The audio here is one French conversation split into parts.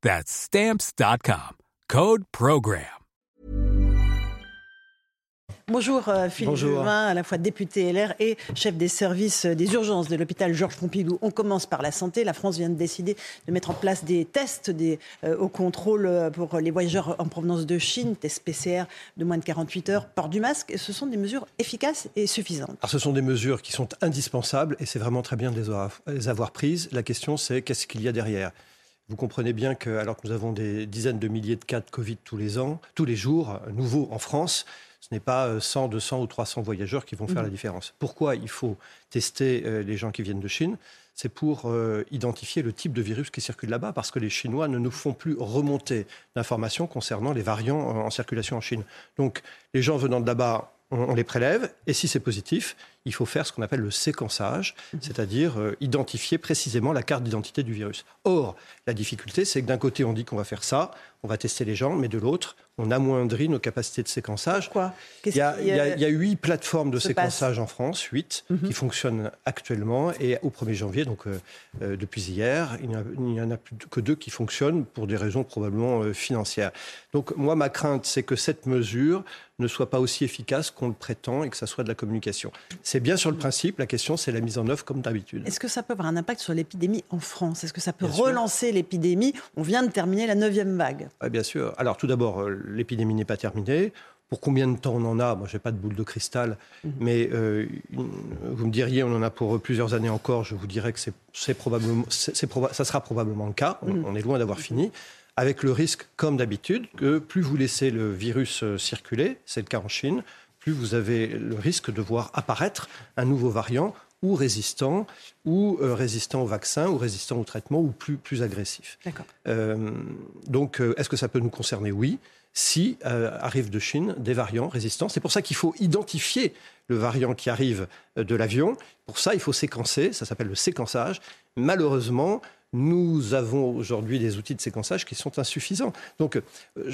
That's Stamps.com. Code Program. Bonjour euh, Philippe Juvin, à la fois député LR et chef des services des urgences de l'hôpital Georges Pompidou. On commence par la santé. La France vient de décider de mettre en place des tests des, euh, au contrôle euh, pour les voyageurs en provenance de Chine, tests PCR de moins de 48 heures, port du masque. Et ce sont des mesures efficaces et suffisantes. Alors, ce sont des mesures qui sont indispensables et c'est vraiment très bien de les avoir prises. La question, c'est qu'est-ce qu'il y a derrière? Vous comprenez bien que, alors que nous avons des dizaines de milliers de cas de Covid tous les ans, tous les jours, nouveaux en France, ce n'est pas 100, 200 ou 300 voyageurs qui vont faire la mmh. différence. Pourquoi il faut tester euh, les gens qui viennent de Chine? C'est pour euh, identifier le type de virus qui circule là-bas, parce que les Chinois ne nous font plus remonter d'informations concernant les variants en circulation en Chine. Donc, les gens venant de là-bas on, les prélève, et si c'est positif, il faut faire ce qu'on appelle le séquençage, mhm. c'est-à-dire euh, identifier précisément la carte d'identité du virus. Or, la difficulté, c'est que d'un côté, on dit qu'on va faire ça, on va tester les gens, mais de l'autre, on amoindrit nos capacités de séquençage. Quoi il, y a, huit plateformes de séquençage en France, huit, mhm. qui fonctionnent actuellement, et au 1er janvier, donc euh, euh, depuis hier, il n'y en a plus que deux qui fonctionnent pour des raisons probablement financières. Donc moi, ma crainte, c'est que cette mesure ne soit pas aussi efficace qu'on le prétend et que ça soit de la communication. C'est bien sur le principe, la question c'est la mise en œuvre comme d'habitude. Est-ce que ça peut avoir un impact sur l'épidémie en France? Est-ce que ça peut relancer l'épidémie? On vient de terminer la neuvième vague. Oui, bien sûr. Alors tout d'abord, euh, l'épidémie n'est pas terminée. Pour combien de temps on en a? Moi, je n'ai pas de boule de cristal, mhm. mais euh, vous me diriez, on en a pour plusieurs années encore. Je vous dirais que c'est probablement, ça sera probablement le cas. On, mhm. on est loin d'avoir fini avec le risque, comme d'habitude, que plus vous laissez le virus euh, circuler, c'est le cas en Chine, plus vous avez le risque de voir apparaître un nouveau variant ou résistant, ou euh, résistant au vaccin, ou résistant au traitement, ou plus, plus agressif. Euh, donc, est-ce que ça peut nous concerner? Oui. Si arrive de Chine des variants résistants, c'est pour ça qu'il faut identifier le variant qui arrive de l'avion. Pour ça, il faut séquencer. Ça s'appelle le séquençage. Malheureusement, nous avons aujourd'hui des outils de séquençage qui sont insuffisants. Donc, euh,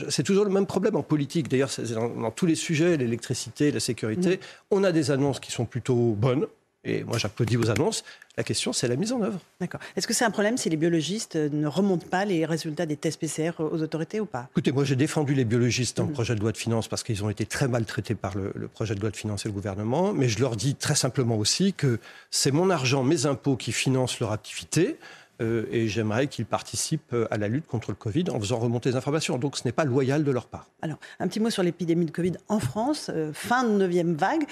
c'est toujours le même problème en politique. D'ailleurs, dans, dans, tous les sujets, l'électricité, la sécurité, mm. on a des annonces qui sont plutôt bonnes. Et moi, j'applaudis vos annonces. La question, c'est la mise en œuvre. D'accord. Est-ce que c'est un problème si les biologistes ne remontent pas les résultats des tests PCR aux autorités ou pas? Écoutez, moi, j'ai défendu les biologistes dans le mm. projet de loi de finances parce qu'ils ont été très maltraités par le, le, projet de loi de finances et le gouvernement. Mais je leur dis très simplement aussi que c'est mon argent, mes impôts qui financent leur activité. Euh, et j'aimerais qu'ils participent euh, à la lutte contre le Covid en faisant remonter les informations. Donc ce n'est pas loyal de leur part. Alors, un petit mot sur l'épidémie de Covid en France, euh, fin de neuvième vague.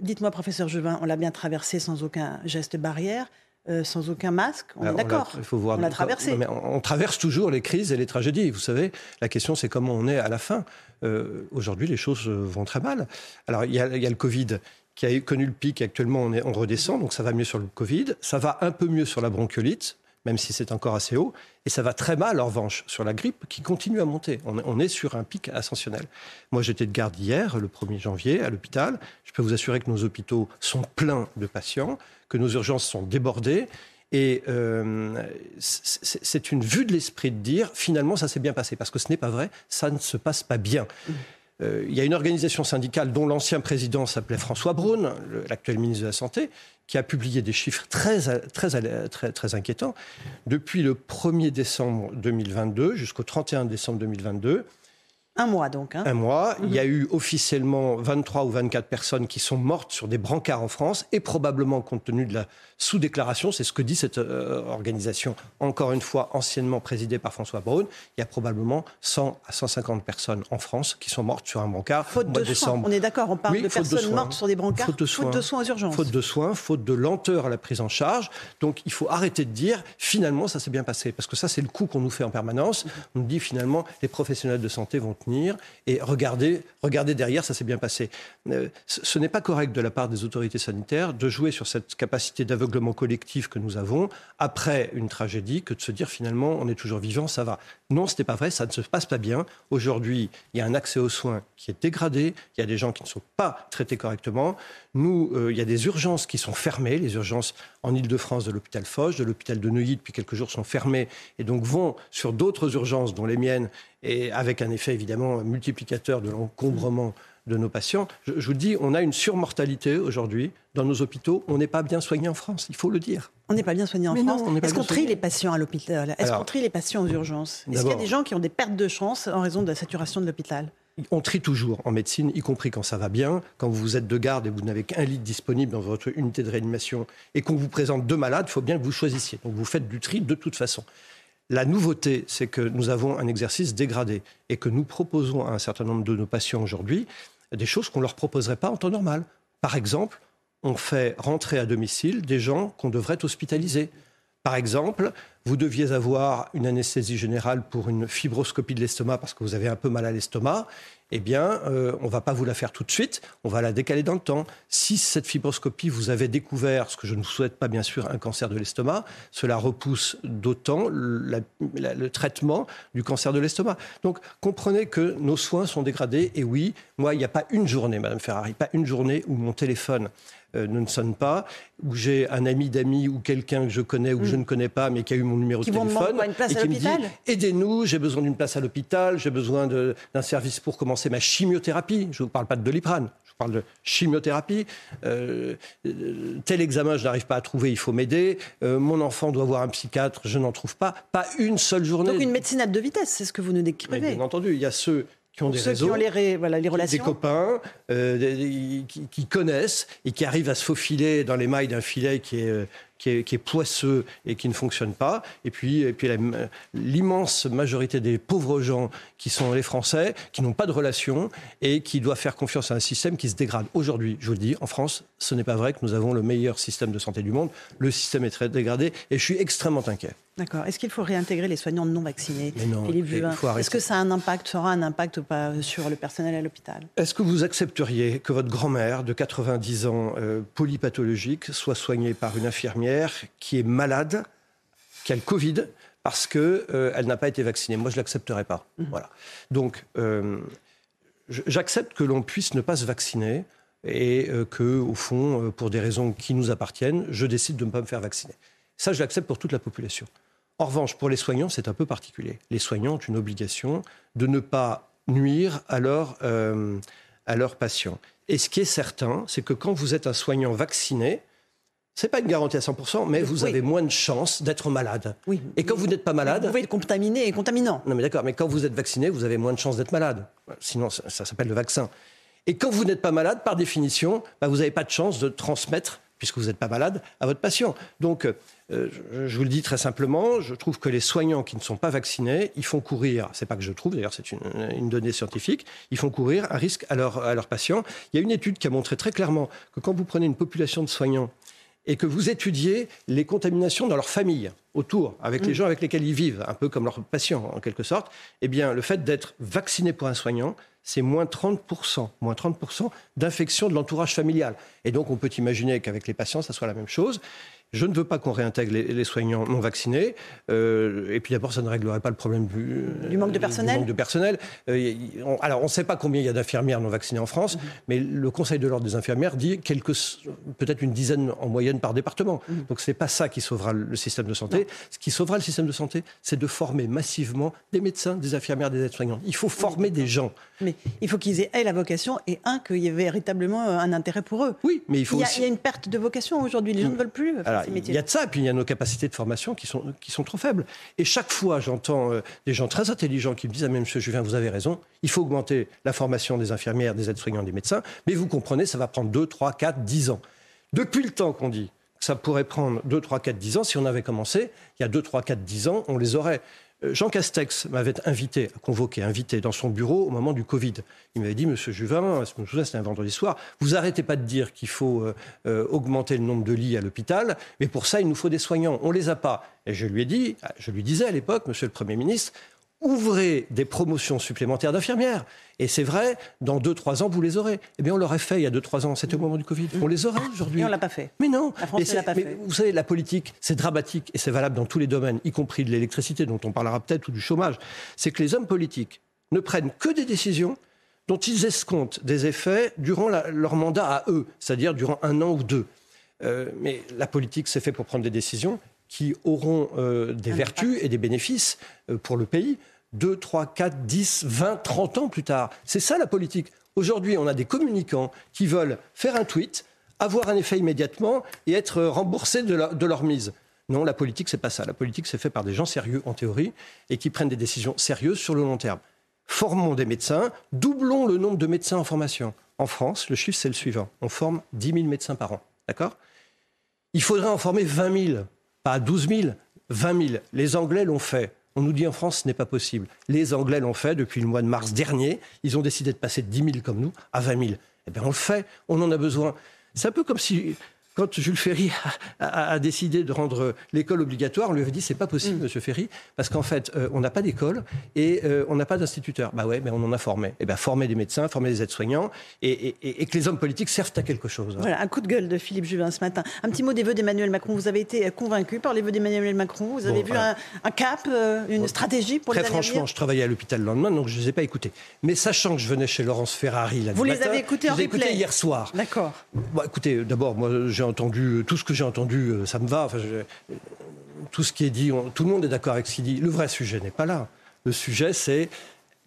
Dites-moi, professeur Juvin, on l'a bien traversé sans aucun geste barrière sans aucun masque. On est d'accord. Il faut voir. On l'a traversé. on, traverse toujours les crises et les tragédies. Vous savez, la question c'est comment on est à la fin. Aujourd'hui, les choses vont très mal. Alors, il y, a, il y, a le Covid qui a connu le pic. Actuellement, on, est, on redescend, donc ça va mieux sur le Covid. Ça va un peu mieux sur la bronchiolite même si c'est encore assez haut. Et ça va très mal, en revanche, sur la grippe qui continue à monter. On, est sur un pic ascensionnel. Moi, j'étais de garde hier, le 1er janvier, à l'hôpital. Je peux vous assurer que nos hôpitaux sont pleins de patients, que nos urgences sont débordées. Et euh, c'est une vue de l'esprit de dire, finalement, ça s'est bien passé. Parce que ce n'est pas vrai, ça ne se passe pas bien. Euh, il y a une organisation syndicale dont l'ancien président s'appelait François Braun, l'actuel ministre de la Santé, qui a publié des chiffres très, très inquiétants. Depuis le 1er décembre 2022 jusqu'au 31 décembre 2022, Un mois donc. Hein. Un mois. Il y a eu officiellement 23 ou 24 personnes qui sont mortes sur des brancards en France et probablement compte tenu de la sous-déclaration, c'est ce que dit cette euh, organisation, encore une fois anciennement présidée par François Braun, il y a probablement 100 à 150 personnes en France qui sont mortes sur un brancard faute au mois de, décembre. On est d'accord, on parle de personnes mortes sur des brancards faute de, soins, de soins aux urgences. Faute de soins, faute de lenteur à la prise en charge. Donc il faut arrêter de dire finalement ça s'est bien passé parce que ça c'est le coup qu'on nous fait en permanence. On nous dit finalement les professionnels de santé vont tenir et regardez, regardez derrière ça s'est bien passé. Euh, ce n'est pas correct de la part des autorités sanitaires de jouer sur cette capacité d'aveuglement collectif que nous avons après une tragédie que de se dire finalement on est toujours vivant, ça va. Non, ce n'est pas vrai, ça ne se passe pas bien. Aujourd'hui, il y a un accès aux soins qui est dégradé, il y a des gens qui ne sont pas traités correctement. Nous, euh, il y a des urgences qui sont fermées, les urgences en Ile-de-France de l'hôpital Foch, de l'hôpital de Neuilly depuis quelques jours sont fermées et donc vont sur d'autres urgences, dont les miennes, et avec un effet évidemment multiplicateur de l'encombrement de nos patients. Je, vous dis, on a une surmortalité aujourd'hui dans nos hôpitaux. On n'est pas bien soigné en France, il faut le dire. On n'est pas bien soigné en France. Est-ce qu'on trie les patients à l'hôpital? Est-ce qu'on trie les patients aux urgences? Est-ce qu'il y a des gens qui ont des pertes de chance en raison de la saturation de l'hôpital? On trie toujours en médecine, y compris quand ça va bien, quand vous êtes de garde et vous n'avez qu'un lit disponible dans votre unité de réanimation et qu'on vous présente deux malades, il faut bien que vous choisissiez. Donc vous faites du tri de toute façon. La nouveauté, c'est que nous avons un exercice dégradé et que nous proposons à un certain nombre de nos patients aujourd'hui des choses qu'on ne leur proposerait pas en temps normal. Par exemple, on fait rentrer à domicile des gens qu'on devrait hospitaliser. Par exemple, vous deviez avoir une anesthésie générale pour une fibroscopie de l'estomac parce que vous avez un peu mal à l'estomac eh bien, euh, on ne va pas vous la faire tout de suite, on va la décaler dans le temps. Si cette fibroscopie, vous avez découvert, ce que je ne vous souhaite pas bien sûr, un cancer de l'estomac, cela repousse d'autant le traitement du cancer de l'estomac. Donc, comprenez que nos soins sont dégradés, et oui, moi, il n'y a pas une journée, Madame Ferrari, pas une journée où mon téléphone ne sonne pas, où j'ai un ami d'amis ou quelqu'un que je connais ou que je hmm. ne connais pas, mais qui a eu mon numéro de téléphone une place et qui me dit aidez-nous, j'ai besoin d'une place à l'hôpital, j'ai besoin d'un service pour commencer ma chimiothérapie. Je ne vous parle pas de doliprane, je vous parle de chimiothérapie. Euh, tel examen, je n'arrive pas à trouver, il faut m'aider. Euh, mon enfant doit voir un psychiatre, je n'en trouve pas. Pas une seule journée. Donc une médecine à deux vitesses, c'est ce que vous nous décrivez. bien entendu, il y a ceux qui ont des réseaux, les, voilà, les relations. des copains euh, qui, connaissent et qui arrivent à se faufiler dans les mailles d'un filet qui est, qui est, poisseux et qui ne fonctionne pas. Et puis, et puis l'immense majorité des pauvres gens qui sont les Français, qui n'ont pas de relations et qui doivent faire confiance à un système qui se dégrade. Aujourd'hui, je vous le dis, en France, ce n'est pas vrai que nous avons le meilleur système de santé du monde. Le système est très dégradé et je suis extrêmement inquiet. D'accord. Est-ce qu'il faut réintégrer les soignants non vaccinés Est-ce que ça a un impact, ça aura un impact ou pas sur le personnel à l'hôpital? Est-ce que vous accepteriez que votre grand-mère de 90 ans, euh, polypathologique, soit soignée par une infirmière qui est malade, qui a le Covid, parce qu'elle euh, n'a pas été vaccinée Moi, je ne l'accepterais pas. Mhm. Voilà. Donc, euh, j'accepte que l'on puisse ne pas se vacciner et que, au fond, pour des raisons qui nous appartiennent, je décide de ne pas me faire vacciner. Ça, je l'accepte pour toute la population. En revanche, pour les soignants, c'est un peu particulier. Les soignants ont une obligation de ne pas nuire à, euh, à leurs patients. Et ce qui est certain, c'est que quand vous êtes un soignant vacciné, ce n'est pas une garantie à 100%, mais vous avez moins de chances d'être malade. Oui. Et quand vous n'êtes pas malade... Vous pouvez être contaminé et contaminant. Non mais d'accord, mais quand vous êtes vacciné, vous avez moins de chances d'être malade. Sinon, ça, s'appelle le vaccin. Et quand vous n'êtes pas malade, par définition, bah, vous n'avez pas de chance de transmettre, puisque vous n'êtes pas malade, à votre patient. Donc, euh, je vous le dis très simplement, je trouve que les soignants qui ne sont pas vaccinés, ils font courir, c'est pas que je trouve, d'ailleurs c'est une, donnée scientifique, ils font courir un risque à, à leurs patients. Il y a une étude qui a montré très clairement que quand vous prenez une population de soignants et que vous étudiez les contaminations dans leur famille, autour, avec les mm. gens avec lesquels ils vivent, un peu comme leurs patients en quelque sorte, eh bien le fait d'être vacciné pour un soignant, c'est moins 30%, moins 30% d'infection de l'entourage familial. Et donc on peut imaginer qu'avec les patients, ça soit la même chose. Je ne veux pas qu'on réintègre les, soignants non vaccinés. Euh, et puis d'abord, ça ne réglerait pas le problème du, manque de personnel. manque de personnel. Euh, alors, on ne sait pas combien il y a d'infirmières non vaccinées en France, mhm. mais le Conseil de l'ordre des infirmières dit peut-être une dizaine en moyenne par département. Mhm. Donc, ce n'est pas ça qui sauvera le système de santé. Ce qui sauvera le système de santé, c'est de former massivement des médecins, des infirmières, des aides-soignants. Il faut former des gens. Mais il faut qu'ils aient la vocation et un qu'il y ait véritablement un intérêt pour eux. Oui, mais il faut il y a, aussi... il y a une perte de vocation aujourd'hui. Les gens ne veulent plus il y a de ça, et puis il y a nos capacités de formation qui sont, qui sont trop faibles. Et chaque fois, j'entends euh, des gens très intelligents qui me disent Ah, mais monsieur Juvin, vous avez raison, il faut augmenter la formation des infirmières, des aides-soignants, des médecins, mais vous comprenez, ça va prendre 2, 3, 4, 10 ans. Depuis le temps qu'on dit que ça pourrait prendre 2, 3, 4, 10 ans, si on avait commencé il y a 2, 3, 4, 10 ans, on les aurait. Euh, Jean Castex m'avait invité, convoqué, invité dans son bureau au moment du Covid. Il m'avait dit, Monsieur Juvin, c'était un vendredi soir, vous arrêtez pas de dire qu'il faut euh, euh, augmenter le nombre de lits à l'hôpital, mais pour ça, il nous faut des soignants. On les a pas. Et je lui ai dit, je lui disais à l'époque, Monsieur le Premier ministre, ouvrez des promotions supplémentaires d'infirmières. Et c'est vrai, dans 2-3 ans, vous les aurez. Eh bien, on l'aurait fait il y a 2-3 ans. C'était au moment du Covid. On les aurait aujourd'hui. Et on l'a pas fait. Mais non. La France ne l'a pas fait. Vous savez, la politique, c'est dramatique et c'est valable dans tous les domaines, y compris de l'électricité, dont on parlera peut-être, ou du chômage. C'est que les hommes politiques ne prennent que des décisions dont ils escomptent des effets durant leur mandat à eux, c'est-à-dire durant un an ou deux. Euh, mais la politique, c'est fait pour prendre des décisions qui auront euh, des vertus et des bénéfices euh, pour le pays 2, 3, 4, 10, 20, 30 ans plus tard. C'est ça la politique. Aujourd'hui, on a des communicants qui veulent faire un tweet, avoir un effet immédiatement et être remboursés de, leur mise. Non, la politique, c'est pas ça. La politique, c'est fait par des gens sérieux en théorie et qui prennent des décisions sérieuses sur le long terme. Formons des médecins, doublons le nombre de médecins en formation. En France, le chiffre, c'est le suivant. On forme 10 000 médecins par an. D'accord? Il faudrait en former 20 000, pas 12 000, 20 000. Les Anglais l'ont fait. On nous dit en France, ce n'est pas possible. Les Anglais l'ont fait depuis le mois de mars dernier. Ils ont décidé de passer de 10 000 comme nous à 20 000. Eh bien, on le fait. On en a besoin. C'est un peu comme si quand Jules Ferry a, décidé de rendre l'école obligatoire, on lui avait dit c'est pas possible, mm. Monsieur Ferry, parce qu'en fait, euh, on n'a pas d'école et euh, on n'a pas d'instituteurs. Bah ouais, mais on en a formé. Et eh ben former des médecins, former des aides-soignants et, que les hommes politiques servent à quelque chose. Voilà, un coup de gueule de Philippe Juvin ce matin. Un petit mot des vœux d'Emmanuel Macron. Vous avez été convaincu par les vœux d'Emmanuel Macron? Vous avez vu un, cap, euh, une stratégie pour Très les franchement, je travaillais à l'hôpital le lendemain, donc je ne les ai pas écoutés. Mais sachant que je venais chez Laurence Ferrari Vous les avez écoutés en replay? hier soir. D'accord. Bon, écoutez, d'abord, moi, j'ai entendu tout ce que j'ai entendu, euh, ça me va. tout ce qui est dit, tout le monde est d'accord avec ce qu'il dit. Le vrai sujet n'est pas là. Le sujet, c'est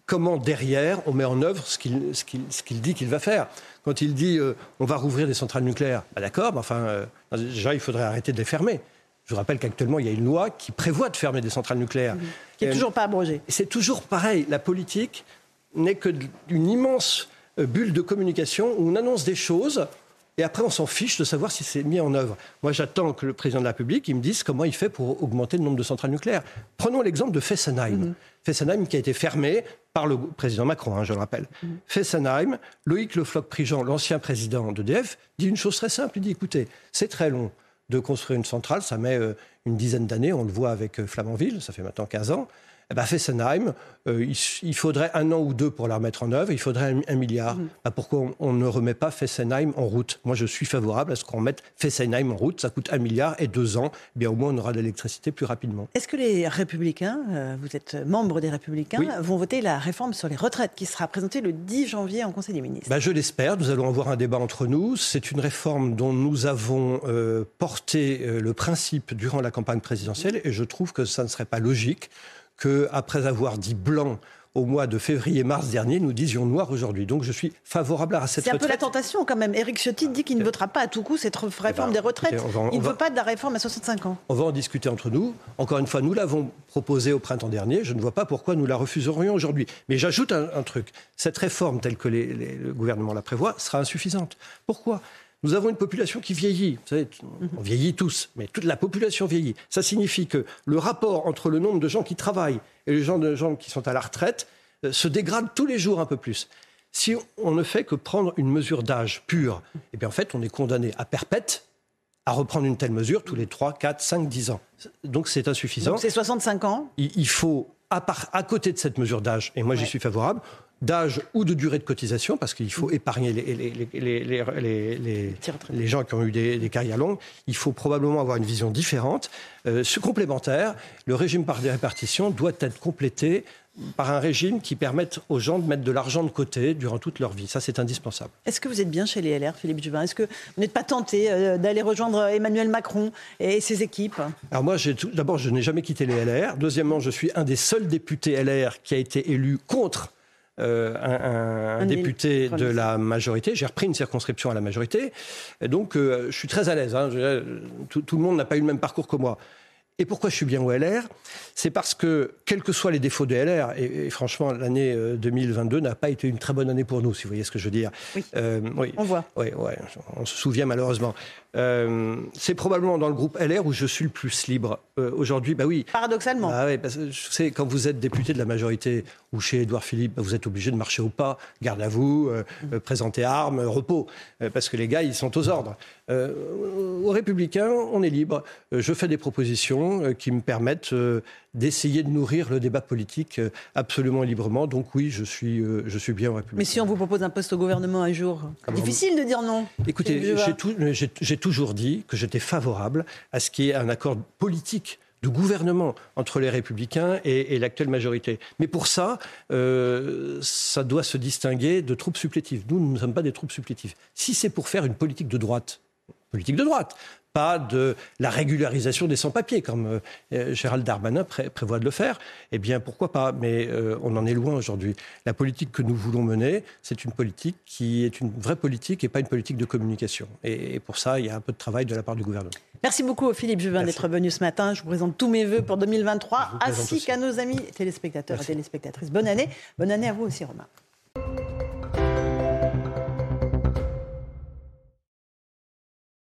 comment derrière on met en œuvre ce qu'il dit qu'il va faire. Quand il dit euh, on va rouvrir des centrales nucléaires, bah d'accord, mais enfin, euh, déjà il faudrait arrêter de les fermer. Je vous rappelle qu'actuellement il y a une loi qui prévoit de fermer des centrales nucléaires. Mmh. Qui n'est toujours pas abrogée. C'est toujours pareil. La politique n'est que d'une immense bulle de communication où on annonce des choses, et après, on s'en fiche de savoir si c'est mis en œuvre. Moi, j'attends que le président de la République me dise comment il fait pour augmenter le nombre de centrales nucléaires. Prenons l'exemple de Fessenheim. Mhm. Fessenheim qui a été fermé par le président Macron, hein, je le rappelle. Mhm. Fessenheim, Loïc Le Floch-Prigent, l'ancien président d'EDF, dit une chose très simple. Il dit, écoutez, c'est très long de construire une centrale, ça met euh, une dizaine d'années, on le voit avec euh, Flamanville, ça fait maintenant 15 ans eh ben Fessenheim, euh, il, faudrait un an ou deux pour la remettre en œuvre, il faudrait un, milliard. Mm. Bah, pourquoi on, ne remet pas Fessenheim en route? Moi, je suis favorable à ce qu'on mette Fessenheim en route. Ça coûte un milliard et deux ans. Eh bien, au moins, on aura de l'électricité plus rapidement. Est-ce que les Républicains, euh, vous êtes membre des Républicains, vont voter la réforme sur les retraites qui sera présentée le 10 janvier en Conseil des ministres? Bah, Je l'espère. Nous allons avoir un débat entre nous. C'est une réforme dont nous avons euh, porté le principe durant la campagne présidentielle et je trouve que ça ne serait pas logique qu'après avoir dit blanc au mois de février-mars dernier, nous disions noir aujourd'hui. Donc je suis favorable à cette C'est un peu la tentation quand même. Éric Ciotti dit qu'il ne votera pas à tout coup cette réforme eh ben, des retraites. il ne veut pas de la réforme à 65 ans. On va en discuter entre nous. Encore une fois, nous l'avons proposée au printemps dernier. Je ne vois pas pourquoi nous la refuserions aujourd'hui. Mais j'ajoute un, truc. Cette réforme telle que le gouvernement la prévoit sera insuffisante. Pourquoi? Nous avons une population qui vieillit. Vous savez, on vieillit tous, mais toute la population vieillit. Ça signifie que le rapport entre le nombre de gens qui travaillent et le nombre de gens qui sont à la retraite euh, se dégrade tous les jours un peu plus. Si on ne fait que prendre une mesure d'âge pure, eh bien en fait, on est condamné à perpète à reprendre une telle mesure tous les 3, 4, 5, 10 ans. Donc c'est insuffisant. Donc c'est 65 ans? Il, faut, à, à, côté de cette mesure d'âge, et moi j'y suis favorable, d'âge ou de durée de cotisation, parce qu'il faut épargner les, les, gens qui ont eu des, carrières longues. Il faut probablement avoir une vision différente. Euh, ce complémentaire, le régime par répartition doit être complété par un régime qui permette aux gens de mettre de l'argent de côté durant toute leur vie. Ça, c'est indispensable. Est-ce que vous êtes bien chez les LR, Philippe Juvin? Est-ce que vous n'êtes pas tenté euh, d'aller rejoindre Emmanuel Macron et ses équipes? Alors moi, d'abord, je n'ai jamais quitté les LR. Deuxièmement, je suis un des seuls députés LR qui a été élu contre un, député de la majorité. J'ai repris une circonscription à la majorité. donc, je suis très à l'aise. Hein. Tout, tout, le monde n'a pas eu le même parcours que moi. Et pourquoi je suis bien au LR C'est parce que, quels que soient les défauts de LR, et, franchement, l'année 2022 euh, n'a pas été une très bonne année pour nous, si vous voyez ce que je veux dire. Oui, euh, on voit. Oui, ouais, on se souvient malheureusement. Euh, c'est probablement dans le groupe LR où je suis le plus libre. Aujourd'hui, bah oui. Paradoxalement. Ah oui, parce que je sais, quand vous êtes député de la majorité ou chez Édouard Philippe, bah, vous êtes obligé de marcher au pas, garde à vous, mm. présenter armes, repos, parce que les gars, ils sont aux ordres. Aux Républicains, on est libre. je fais des propositions euh, qui me permettent euh, d'essayer de nourrir le débat politique euh, absolument librement. Donc oui, je suis, je suis bien en République. Mais si on vous propose un poste au gouvernement un jour, difficile de dire non. Écoutez, j'ai toujours dit que j'étais favorable à ce qu'il y ait un accord politique de gouvernement entre les républicains et, l'actuelle majorité. Mais pour ça, ça doit se distinguer de troupes supplétives. Nous, nous ne sommes pas des troupes supplétives. Si c'est pour faire une politique de droite, politique de droite, pas de la régularisation des sans-papiers, comme euh, Gérald Darmanin prévoit de le faire, eh bien pourquoi pas? Mais euh, on en est loin aujourd'hui. La politique que nous voulons mener, c'est une politique qui est une vraie politique et pas une politique de communication. Et, pour ça, il y a un peu de travail de la part du gouvernement. Merci beaucoup Philippe Juvin d'être venu ce matin. Je vous présente tous mes voeux pour 2023, ainsi qu'à nos amis téléspectateurs et téléspectatrices. Bonne année. Bonne année à vous aussi Romain.